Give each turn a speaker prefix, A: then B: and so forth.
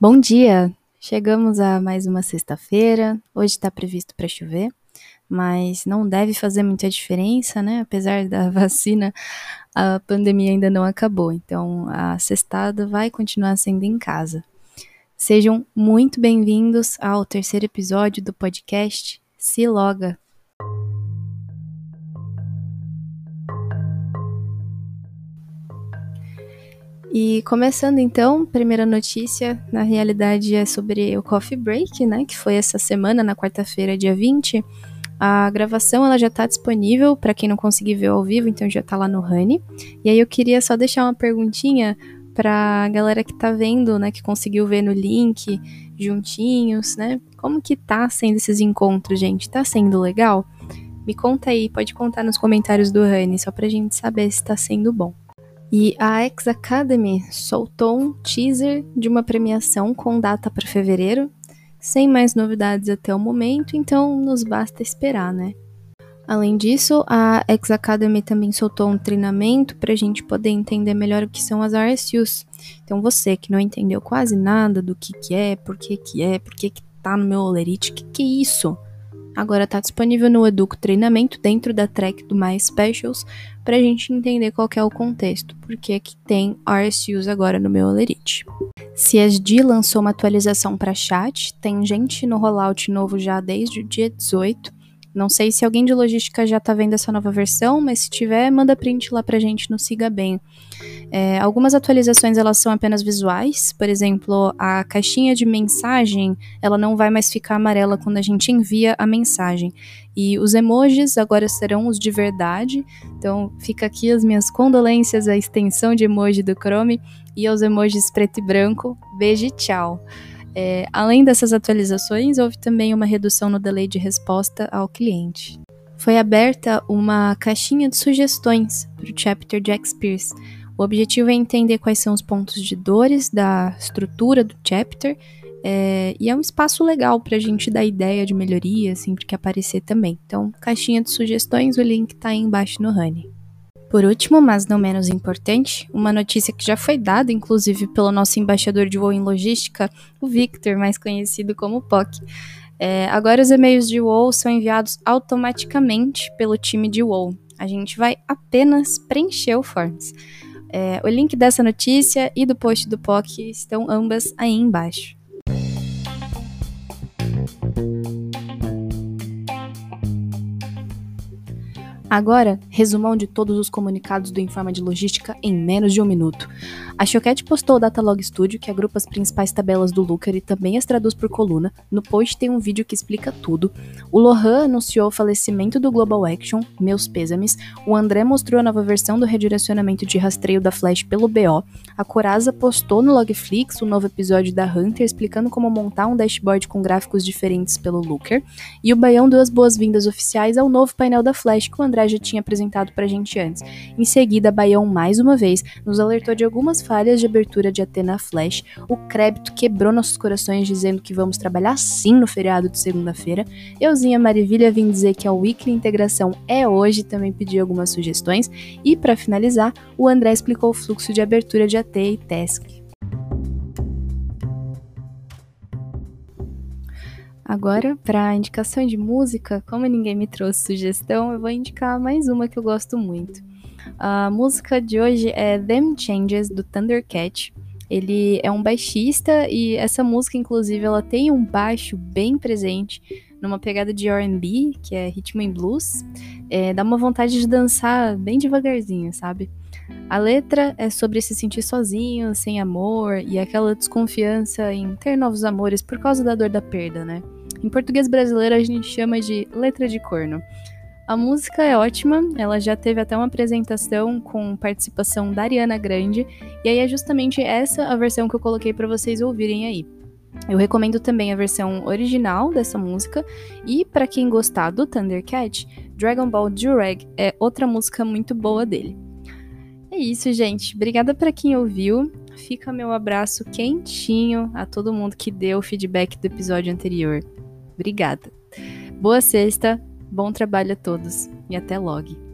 A: Bom dia! Chegamos a mais uma sexta-feira. Hoje está previsto para chover, mas não deve fazer muita diferença, né? Apesar da vacina, a pandemia ainda não acabou, então a sextada vai continuar sendo em casa. Sejam muito bem-vindos ao terceiro episódio do podcast Se Loga. E começando então, primeira notícia, na realidade é sobre o Coffee Break, né, que foi essa semana, na quarta-feira, dia 20. A gravação ela já está disponível para quem não conseguir ver ao vivo, então já está lá no Honey. E aí eu queria só deixar uma perguntinha para a galera que está vendo, né, que conseguiu ver no link juntinhos, né? Como que tá sendo esses encontros, gente? Tá sendo legal? Me conta aí, pode contar nos comentários do Honey, só pra gente saber se tá sendo bom. E a X Academy soltou um teaser de uma premiação com data para fevereiro, sem mais novidades até o momento, então nos basta esperar, né? Além disso, a X Academy também soltou um treinamento para a gente poder entender melhor o que são as RSUs. Então você que não entendeu quase nada do que, que é, por que, que é, por que, que tá no meu Olerite, o que, que é isso? Agora está disponível no Educo Treinamento dentro da track do My Specials para a gente entender qual é o contexto, porque que tem RSUs agora no meu Olerite. CSD lançou uma atualização para chat, tem gente no rollout novo já desde o dia 18. Não sei se alguém de logística já está vendo essa nova versão, mas se tiver, manda print lá pra gente no Siga Bem. É, algumas atualizações elas são apenas visuais, por exemplo, a caixinha de mensagem ela não vai mais ficar amarela quando a gente envia a mensagem. E os emojis agora serão os de verdade. Então fica aqui as minhas condolências à extensão de emoji do Chrome e aos emojis preto e branco. Beijo e tchau. É, além dessas atualizações, houve também uma redução no delay de resposta ao cliente. Foi aberta uma caixinha de sugestões para o chapter de Experience. O objetivo é entender quais são os pontos de dores da estrutura do chapter é, e é um espaço legal para a gente dar ideia de melhoria sempre que aparecer também. Então, caixinha de sugestões, o link está aí embaixo no Honey. Por último, mas não menos importante, uma notícia que já foi dada, inclusive, pelo nosso embaixador de voo em logística, o Victor, mais conhecido como POC. É, agora os e-mails de WoW são enviados automaticamente pelo time de WoW. A gente vai apenas preencher o Forms. É, o link dessa notícia e do post do POC estão ambas aí embaixo. Agora, resumão de todos os comunicados do Informa de Logística em menos de um minuto. A Choquete postou o Datalog Studio, que agrupa as principais tabelas do Looker e também as traduz por coluna. No post tem um vídeo que explica tudo. O Lohan anunciou o falecimento do Global Action, meus pêsames. O André mostrou a nova versão do redirecionamento de rastreio da Flash pelo BO. A Coraza postou no Logflix o um novo episódio da Hunter explicando como montar um dashboard com gráficos diferentes pelo Looker. E o Baião deu as boas-vindas oficiais ao novo painel da Flash que o André André já tinha apresentado pra gente antes. Em seguida, Baião mais uma vez nos alertou de algumas falhas de abertura de Atena Flash. O Crédito quebrou nossos corações dizendo que vamos trabalhar sim no feriado de segunda-feira. Euzinha Maravilha vim dizer que a Weekly Integração é hoje, também pediu algumas sugestões. E para finalizar, o André explicou o fluxo de abertura de AT e Task. Agora, para indicação de música, como ninguém me trouxe sugestão, eu vou indicar mais uma que eu gosto muito. A música de hoje é Them Changes do Thundercat. Ele é um baixista e essa música, inclusive, ela tem um baixo bem presente numa pegada de R&B, que é ritmo em blues. É, dá uma vontade de dançar bem devagarzinho, sabe? A letra é sobre se sentir sozinho, sem amor e aquela desconfiança em ter novos amores por causa da dor da perda, né? Em português brasileiro a gente chama de letra de corno. A música é ótima, ela já teve até uma apresentação com participação da Ariana Grande, e aí é justamente essa a versão que eu coloquei para vocês ouvirem aí. Eu recomendo também a versão original dessa música, e para quem gostar do Thundercat, Dragon Ball Durag é outra música muito boa dele. É isso, gente. Obrigada para quem ouviu. Fica meu abraço quentinho a todo mundo que deu o feedback do episódio anterior. Obrigada. Boa sexta, bom trabalho a todos e até logo.